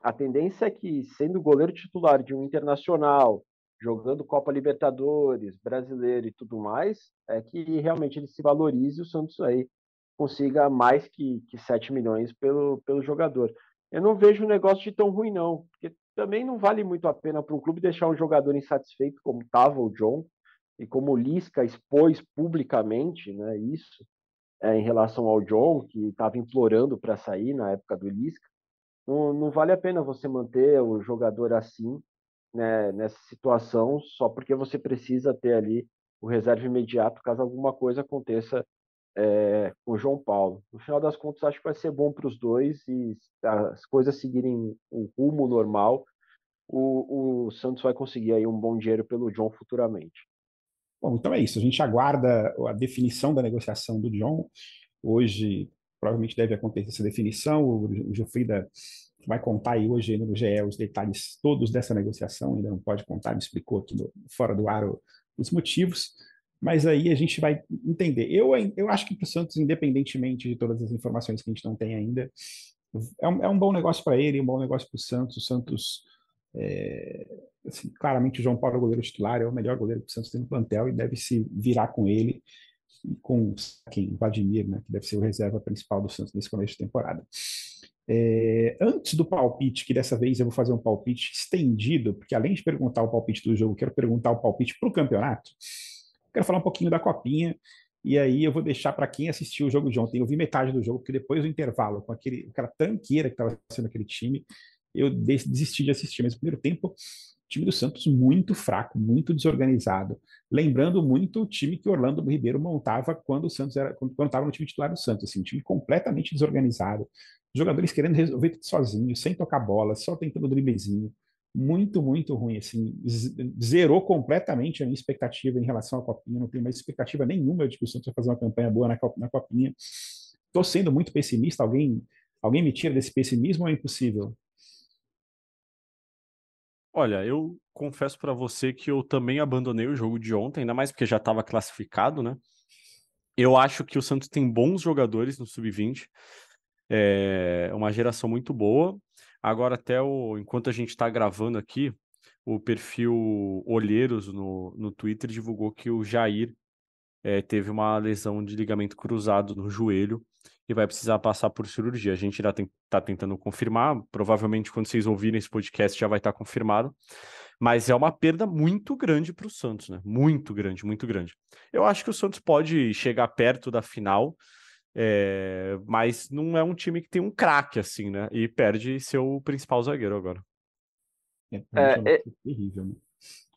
G: a tendência é que, sendo goleiro titular de um internacional, jogando Copa Libertadores, brasileiro e tudo mais, é que realmente ele se valorize e o Santos aí consiga mais que, que 7 milhões pelo, pelo jogador. Eu não vejo o negócio de tão ruim, não, porque também não vale muito a pena para um clube deixar um jogador insatisfeito, como estava o John, e como o Lisca expôs publicamente né, isso é, em relação ao John, que estava implorando para sair na época do Lisca, não, não, vale a pena você manter o jogador assim, né, nessa situação, só porque você precisa ter ali o reserva imediato caso alguma coisa aconteça é, com o João Paulo. No final das contas, acho que vai ser bom para os dois e as coisas seguirem um rumo normal, o, o Santos vai conseguir aí um bom dinheiro pelo John futuramente.
D: Bom, então é isso. A gente aguarda a definição da negociação do John. Hoje, provavelmente deve acontecer essa definição. O Gilfrida vai contar aí hoje no GE os detalhes todos dessa negociação. Ainda não pode contar, ele explicou aqui no, fora do ar os motivos. mas aí a gente vai entender. Eu, eu acho que para o Santos, independentemente de todas as informações que a gente não tem ainda, é um, é um bom negócio para ele, um bom negócio para o Santos. O Santos, é, assim, claramente, o João Paulo, é goleiro titular, é o melhor goleiro que o Santos tem no plantel e deve se virar com ele com quem? Vladimir, né, que deve ser o reserva principal do Santos nesse começo de temporada. É, antes do palpite, que dessa vez eu vou fazer um palpite estendido, porque além de perguntar o palpite do jogo, quero perguntar o palpite para o campeonato. Quero falar um pouquinho da copinha, e aí eu vou deixar para quem assistiu o jogo de ontem. Eu vi metade do jogo, porque depois do intervalo, com aquele, aquela tanqueira que estava sendo aquele time, eu desisti de assistir. Mas no primeiro tempo, o time do Santos muito fraco, muito desorganizado. Lembrando muito o time que Orlando Ribeiro montava quando o Santos era quando estava no time titular do Santos, assim, um time completamente desorganizado, jogadores querendo resolver tudo sozinho, sem tocar bola, só tentando driblezinho. Muito, muito ruim, assim, zerou completamente a minha expectativa em relação à Copinha, não tenho mais expectativa nenhuma de que o Santos vai fazer uma campanha boa na, na Copinha. Estou sendo muito pessimista, alguém, alguém me tira desse pessimismo ou é impossível?
F: Olha, eu confesso para você que eu também abandonei o jogo de ontem, ainda mais porque já estava classificado, né? Eu acho que o Santos tem bons jogadores no sub-20. É uma geração muito boa. Agora, até o, enquanto a gente está gravando aqui, o perfil Olheiros no, no Twitter divulgou que o Jair é, teve uma lesão de ligamento cruzado no joelho e vai precisar passar por cirurgia. A gente ainda está tentando confirmar, provavelmente quando vocês ouvirem esse podcast já vai estar tá confirmado, mas é uma perda muito grande para o Santos, né? Muito grande, muito grande. Eu acho que o Santos pode chegar perto da final, é, mas não é um time que tem um craque assim, né? E perde seu principal zagueiro agora.
G: É, é, é terrível, né?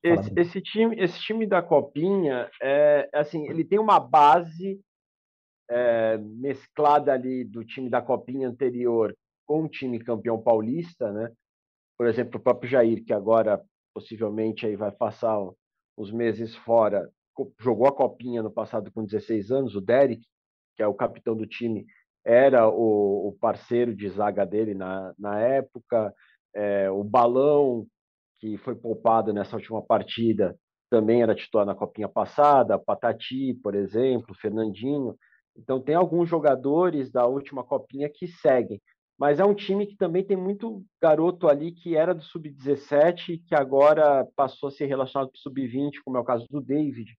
G: Esse, esse, time, esse time da Copinha, é, assim, ele tem uma base é, mesclada ali do time da Copinha anterior com o time campeão paulista, né? Por exemplo, o próprio Jair, que agora possivelmente aí vai passar os meses fora, jogou a Copinha no passado com 16 anos, o Derek, que é o capitão do time, era o, o parceiro de zaga dele na, na época. É, o Balão, que foi poupado nessa última partida, também era titular na copinha passada. Patati, por exemplo, Fernandinho. Então, tem alguns jogadores da última copinha que seguem. Mas é um time que também tem muito garoto ali que era do sub-17 e que agora passou a ser relacionado com o sub-20, como é o caso do David,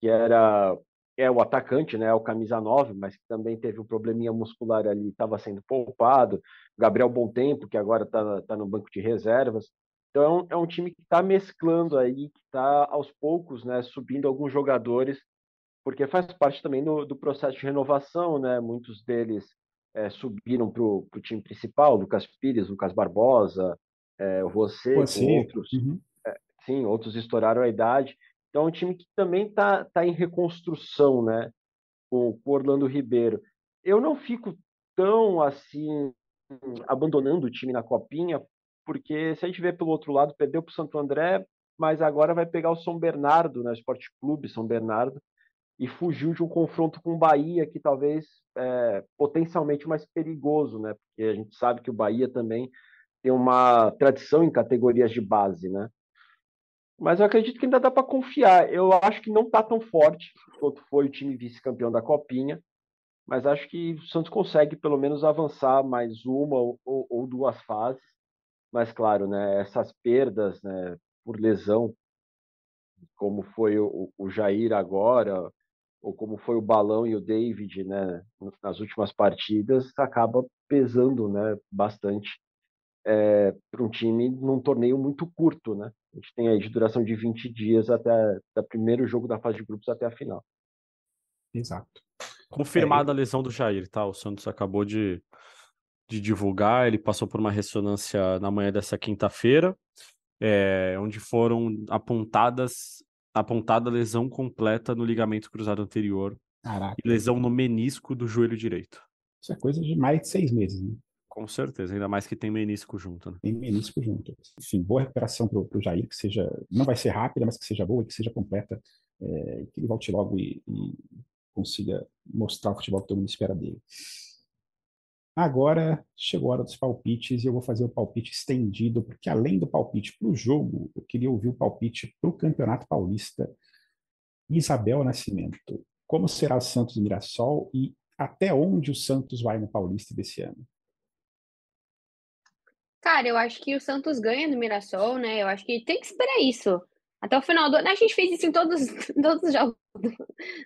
G: que era é o atacante, né, o camisa 9, mas que também teve um probleminha muscular ali, estava sendo poupado. Gabriel Tempo, que agora está tá no banco de reservas. Então é um, é um time que está mesclando aí, que está aos poucos, né, subindo alguns jogadores, porque faz parte também do, do processo de renovação, né? Muitos deles é, subiram para o time principal, Lucas Pires, Lucas Barbosa, é, você, outros. Uhum. É, sim, outros estouraram a idade. Então, é um time que também está tá em reconstrução, né? Com o Orlando Ribeiro. Eu não fico tão assim abandonando o time na copinha, porque se a gente vê pelo outro lado, perdeu para o Santo André, mas agora vai pegar o São Bernardo, né? Esporte Clube São Bernardo, e fugiu de um confronto com o Bahia, que talvez é, potencialmente mais perigoso, né? Porque a gente sabe que o Bahia também tem uma tradição em categorias de base, né? Mas eu acredito que ainda dá para confiar. Eu acho que não está tão forte quanto foi o time vice-campeão da Copinha, mas acho que o Santos consegue pelo menos avançar mais uma ou, ou duas fases. Mas claro, né, essas perdas né, por lesão, como foi o, o Jair agora, ou como foi o Balão e o David né, nas últimas partidas, acaba pesando né, bastante é, para um time num torneio muito curto, né? A gente tem aí de duração de 20 dias até o primeiro jogo da fase de grupos até a final.
D: Exato.
F: Confirmada é, a lesão do Jair, tá? O Santos acabou de, de divulgar, ele passou por uma ressonância na manhã dessa quinta-feira, é, onde foram apontadas apontada lesão completa no ligamento cruzado anterior
D: Caraca.
F: e lesão no menisco do joelho direito.
D: Isso é coisa de mais de seis meses, né?
F: Com certeza, ainda mais que tem menisco junto, né?
D: Tem menisco junto. Enfim, boa recuperação para o Jair, que seja, não vai ser rápida, mas que seja boa, que seja completa, é, que ele volte logo e, e consiga mostrar o futebol que todo mundo espera dele. Agora chegou a hora dos palpites e eu vou fazer o palpite estendido, porque além do palpite para o jogo, eu queria ouvir o palpite para o Campeonato Paulista. Isabel Nascimento, como será Santos e Mirassol e até onde o Santos vai no Paulista desse ano?
E: Cara, eu acho que o Santos ganha no Mirassol, né? Eu acho que tem que esperar isso. Até o final do ano. A gente fez isso em todos, todos os jogos do,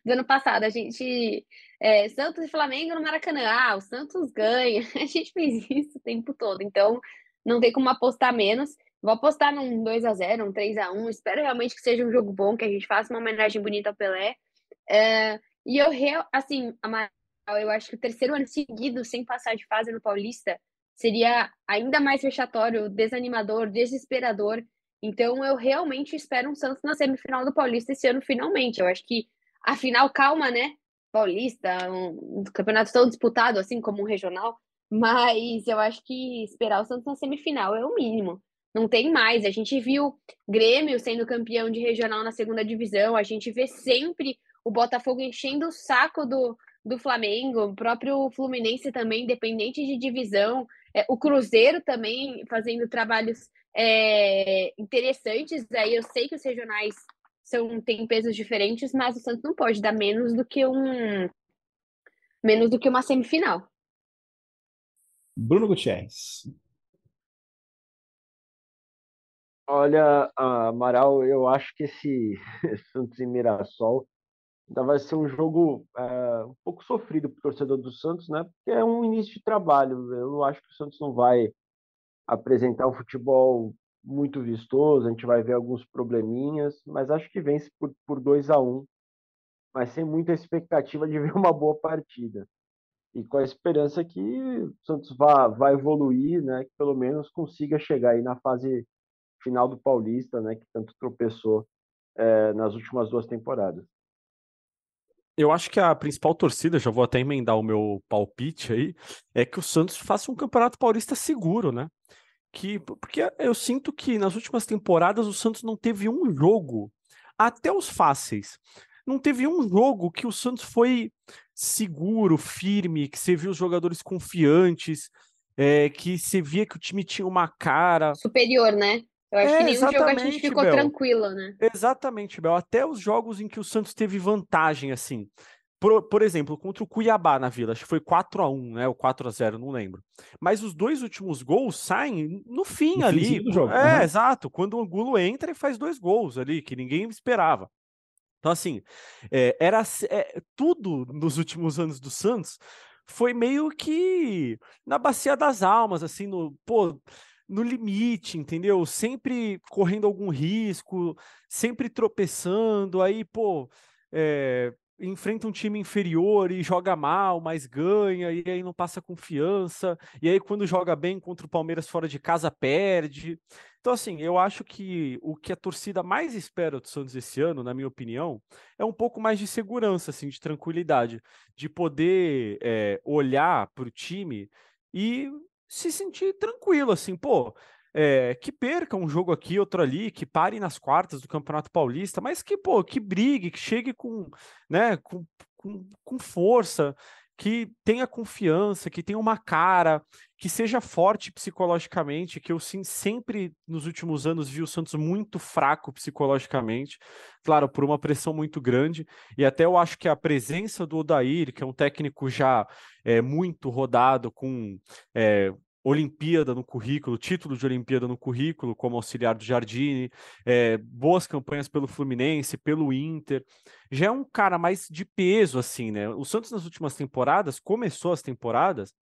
E: do ano passado. A gente. É, Santos e Flamengo no Maracanã. Ah, o Santos ganha. A gente fez isso o tempo todo. Então, não tem como apostar menos. Vou apostar num 2 a 0 um 3 a 1 Espero realmente que seja um jogo bom, que a gente faça uma homenagem bonita ao Pelé. É, e eu, assim, eu acho que o terceiro ano seguido sem passar de fase no Paulista seria ainda mais vexatório, desanimador, desesperador. Então eu realmente espero um Santos na semifinal do Paulista esse ano finalmente. Eu acho que afinal calma, né? Paulista, um, um campeonato tão disputado assim como um regional, mas eu acho que esperar o Santos na semifinal é o mínimo. Não tem mais. A gente viu Grêmio sendo campeão de regional na segunda divisão, a gente vê sempre o Botafogo enchendo o saco do, do Flamengo, o próprio Fluminense também, independente de divisão, é, o Cruzeiro também fazendo trabalhos é, interessantes. Aí eu sei que os regionais são têm pesos diferentes, mas o Santos não pode dar menos do que um menos do que uma semifinal.
D: Bruno Gutierrez.
G: Olha, Amaral, eu acho que esse Santos e Mirassol ainda vai ser um jogo é, um pouco sofrido para o torcedor do Santos, né? Porque é um início de trabalho. Eu acho que o Santos não vai apresentar um futebol muito vistoso, a gente vai ver alguns probleminhas, mas acho que vence por, por 2 a 1 um, mas sem muita expectativa de ver uma boa partida. E com a esperança que o Santos vá, vá evoluir, né? Que pelo menos consiga chegar aí na fase final do Paulista, né? Que tanto tropeçou é, nas últimas duas temporadas
F: eu acho que a principal torcida, já vou até emendar o meu palpite aí, é que o Santos faça um campeonato paulista seguro, né? Que, porque eu sinto que nas últimas temporadas o Santos não teve um jogo, até os fáceis, não teve um jogo que o Santos foi seguro, firme, que você viu os jogadores confiantes, é, que você via que o time tinha uma cara.
E: Superior, né? Eu acho é, que nenhum jogo a gente ficou Bel. tranquilo, né?
F: Exatamente, Bel. Até os jogos em que o Santos teve vantagem, assim. Por, por exemplo, contra o Cuiabá na Vila, acho que foi 4 a 1 né? Ou 4 a 0 não lembro. Mas os dois últimos gols saem no fim no ali. Do jogo. É, uhum. exato. Quando o Angulo entra e faz dois gols ali, que ninguém esperava. Então, assim, é, era é, tudo nos últimos anos do Santos foi meio que na bacia das almas, assim, no, pô, no limite, entendeu? Sempre correndo algum risco, sempre tropeçando, aí, pô, é, enfrenta um time inferior e joga mal, mas ganha, e aí não passa confiança, e aí quando joga bem contra o Palmeiras fora de casa, perde. Então, assim, eu acho que o que a torcida mais espera do Santos esse ano, na minha opinião, é um pouco mais de segurança, assim, de tranquilidade, de poder é, olhar para o time e se sentir tranquilo, assim, pô, é, que perca um jogo aqui, outro ali, que pare nas quartas do Campeonato Paulista, mas que, pô, que brigue, que chegue com, né, com, com, com força, que tenha confiança, que tenha uma cara, que seja forte psicologicamente, que eu sim, sempre nos últimos anos vi o Santos muito fraco psicologicamente, claro, por uma pressão muito grande, e até eu acho que a presença do Odair, que é um técnico já é, muito rodado, com é, Olimpíada no currículo, título de Olimpíada no currículo, como auxiliar do Jardine, é, boas campanhas pelo Fluminense, pelo Inter. Já é um cara mais de peso, assim, né? O Santos nas últimas temporadas, começou as temporadas,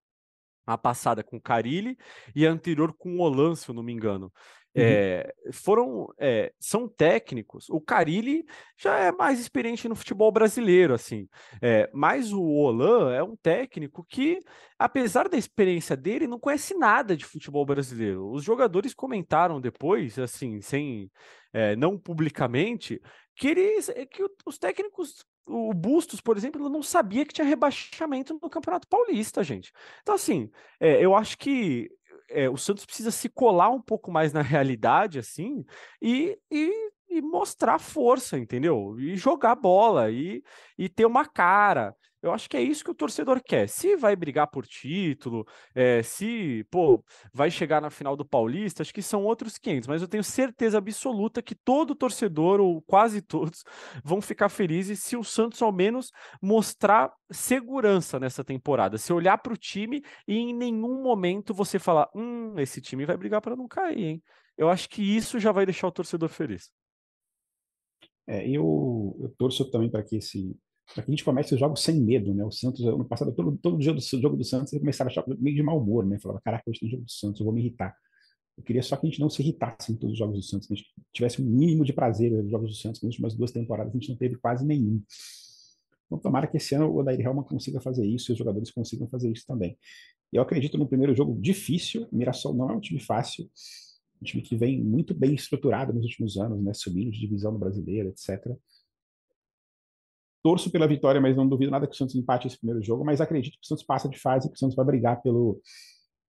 F: a passada com Carilli e a anterior com o Olan, se eu não me engano. É, foram é, são técnicos. O Carilli já é mais experiente no futebol brasileiro, assim. É, mas o Olan é um técnico que, apesar da experiência dele, não conhece nada de futebol brasileiro. Os jogadores comentaram depois, assim, sem não publicamente, que eles que os técnicos o Bustos, por exemplo, não sabia que tinha rebaixamento no Campeonato Paulista, gente. Então, assim, é, eu acho que é, o Santos precisa se colar um pouco mais na realidade, assim, e, e e mostrar força, entendeu? E jogar bola e, e ter uma cara. Eu acho que é isso que o torcedor quer. Se vai brigar por título, é, se pô, vai chegar na final do Paulista, acho que são outros 500, mas eu tenho certeza absoluta que todo torcedor, ou quase todos, vão ficar felizes se o Santos ao menos mostrar segurança nessa temporada. Se olhar para o time e em nenhum momento você falar: hum, esse time vai brigar para não cair, hein? Eu acho que isso já vai deixar o torcedor feliz.
D: É, eu, eu torço também para que esse para que a gente comece os jogos sem medo, né? O Santos, ano passado, todo, todo dia do jogo do Santos, ele começava a achar meio de mau humor, né? Falava, caraca, hoje tem jogo do Santos, eu vou me irritar. Eu queria só que a gente não se irritasse em todos os jogos do Santos, que a gente tivesse um mínimo de prazer nos jogos do Santos, nas últimas duas temporadas a gente não teve quase nenhum. Então, tomara que esse ano o Odair Helman consiga fazer isso e os jogadores consigam fazer isso também. Eu acredito no primeiro jogo difícil, Mirassol não é um time fácil, um time que vem muito bem estruturado nos últimos anos, né, subindo de divisão no brasileiro, etc. Torço pela vitória, mas não duvido nada que o Santos empate esse primeiro jogo, mas acredito que o Santos passa de fase, que o Santos vai brigar pelo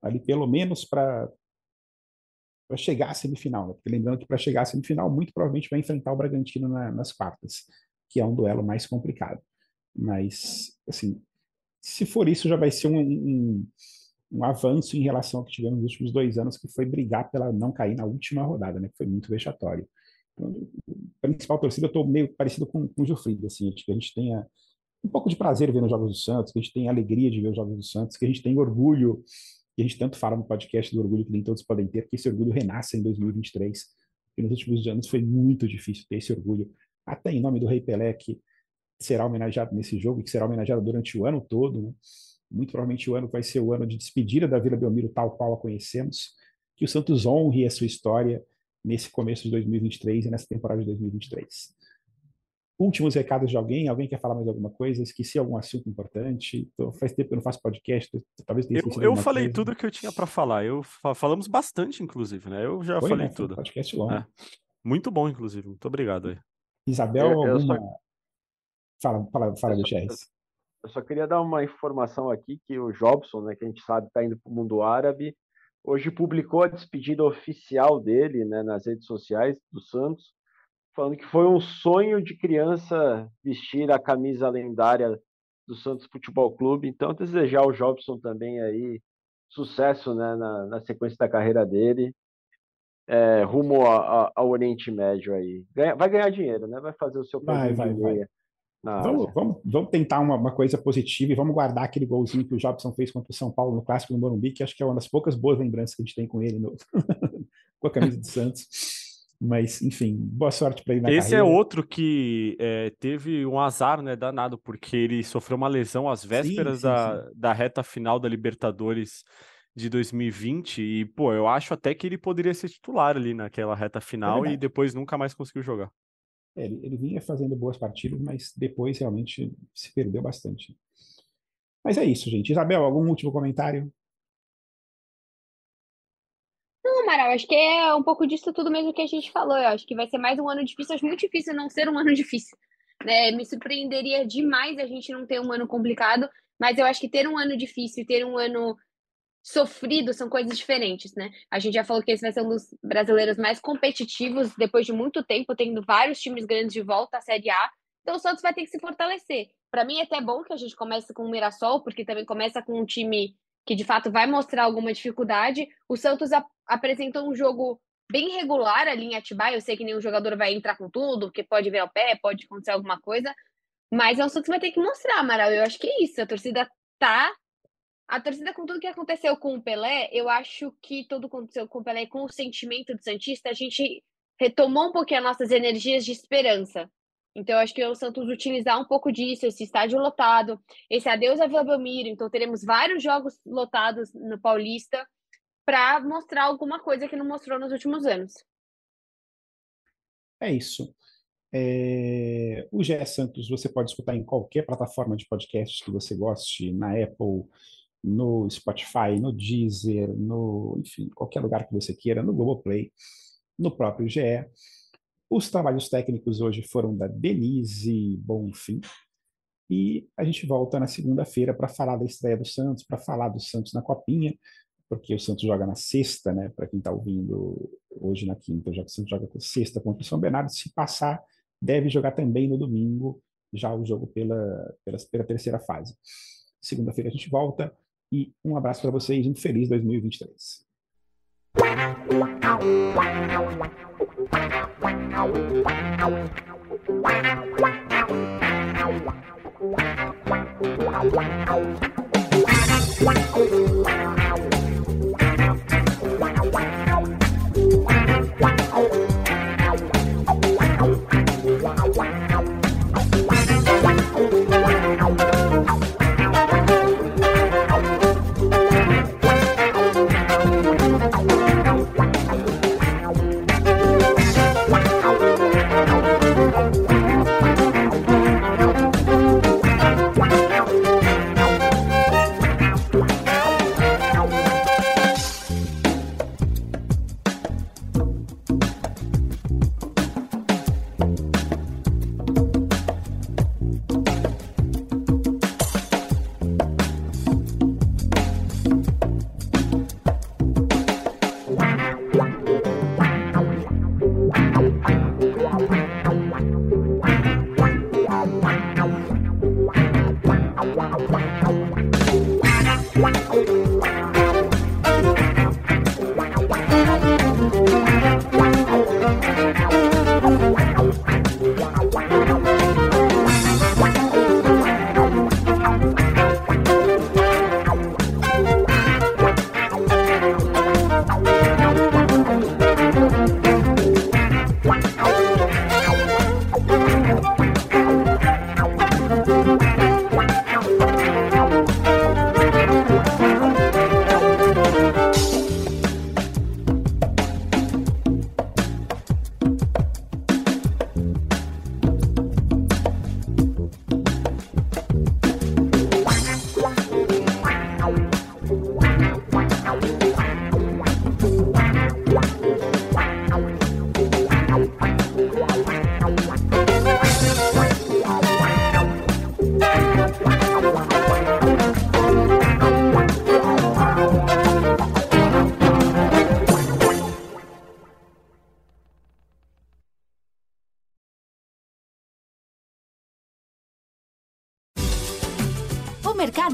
D: ali pelo menos para chegar à semifinal, né? Porque lembrando que para chegar à semifinal, muito provavelmente vai enfrentar o Bragantino na, nas quartas, que é um duelo mais complicado. Mas, assim, se for isso, já vai ser um, um, um avanço em relação ao que tivemos nos últimos dois anos, que foi brigar pela não cair na última rodada, né? Que foi muito vexatório. Então, a principal torcida, eu estou meio parecido com, com o Gilfrido, assim, que a gente tenha um pouco de prazer vendo os Jogos do Santos, que a gente tenha alegria de ver os Jogos do Santos, que a gente tenha orgulho, que a gente tanto fala no podcast do orgulho que nem todos podem ter, que esse orgulho renasça em 2023, porque nos últimos anos foi muito difícil ter esse orgulho, até em nome do Rei Pelé, que será homenageado nesse jogo, que será homenageado durante o ano todo, né? Muito provavelmente o ano vai ser o ano de despedida da Vila Belmiro tal qual a conhecemos, que o Santos honre a sua história nesse começo de 2023 e nessa temporada de 2023. Últimos recados de alguém? Alguém quer falar mais alguma coisa? Esqueci algum assunto importante? Então, faz tempo que eu não faço podcast, talvez tenha
F: Eu, eu falei coisa. tudo que eu tinha para falar. Eu falamos bastante, inclusive, né? Eu já Foi, falei né? tudo. Um
D: podcast longo. É.
F: Muito bom, inclusive. Muito obrigado aí.
D: Isabel, eu, eu alguma... Só... Fala, fala, fala do Chess.
G: Eu só queria dar uma informação aqui que o Jobson, né, que a gente sabe está indo para o mundo árabe, hoje publicou a despedida oficial dele né, nas redes sociais do Santos, falando que foi um sonho de criança vestir a camisa lendária do Santos Futebol Clube. Então, desejar ao Jobson também aí sucesso né, na, na sequência da carreira dele, é, rumo a, a, ao Oriente Médio aí. Ganha, vai ganhar dinheiro, né? Vai fazer o seu
D: vai, vai, vai. Vamos, vamos, vamos, tentar uma, uma, coisa positiva e vamos guardar aquele golzinho que o Jobson fez contra o São Paulo no Clássico do Morumbi, que acho que é uma das poucas boas lembranças que a gente tem com ele no... com a camisa do Santos. Mas, enfim, boa sorte para ele na
F: Esse
D: é carreira.
F: é outro que é, teve um azar, né, danado, porque ele sofreu uma lesão às vésperas sim, sim, da, sim. da reta final da Libertadores de 2020 e, pô, eu acho até que ele poderia ser titular ali naquela reta final é e depois nunca mais conseguiu jogar.
D: É, ele, ele, vinha fazendo boas partidas, mas depois realmente se perdeu bastante. Mas é isso, gente. Isabel, algum último comentário?
E: Não, Amaral, acho que é um pouco disso tudo mesmo que a gente falou. Eu acho que vai ser mais um ano difícil. Acho muito difícil não ser um ano difícil. Né? Me surpreenderia demais a gente não ter um ano complicado, mas eu acho que ter um ano difícil, ter um ano sofrido são coisas diferentes, né? A gente já falou que esse vai ser um dos brasileiros mais competitivos depois de muito tempo, tendo vários times grandes de volta à Série A. Então o Santos vai ter que se fortalecer. Para mim é até bom que a gente comece com o Mirassol, porque também começa com um time que de fato vai mostrar alguma dificuldade. O Santos ap apresentou um jogo bem regular ali em Atibaia. Eu sei que nenhum jogador vai entrar com tudo, porque pode ver o pé, pode acontecer alguma coisa. Mas o Santos vai ter que mostrar, Amaral. Eu acho que é isso. A torcida tá a torcida, com tudo que aconteceu com o Pelé, eu acho que tudo que aconteceu com o Pelé, com o sentimento do Santista, a gente retomou um pouquinho as nossas energias de esperança. Então, eu acho que o Santos utilizar um pouco disso, esse estádio lotado, esse adeus a Vila Belmiro. Então, teremos vários jogos lotados no Paulista para mostrar alguma coisa que não mostrou nos últimos anos.
D: É isso. É... O GE Santos você pode escutar em qualquer plataforma de podcast que você goste, na Apple, no Spotify, no Deezer, no, enfim, qualquer lugar que você queira, no Globoplay, no próprio GE. Os trabalhos técnicos hoje foram da Denise Bonfim. E a gente volta na segunda-feira para falar da estreia do Santos, para falar do Santos na Copinha, porque o Santos joga na sexta, né? Para quem está ouvindo hoje na quinta, já que você joga sexta contra o São Bernardo. Se passar, deve jogar também no domingo, já o jogo pela, pela, pela terceira fase. Segunda-feira a gente volta e um abraço para vocês, um feliz 2023.
A: Mercado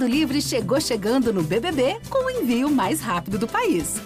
A: Livre chegou chegando no BBB com o envio mais rápido do país.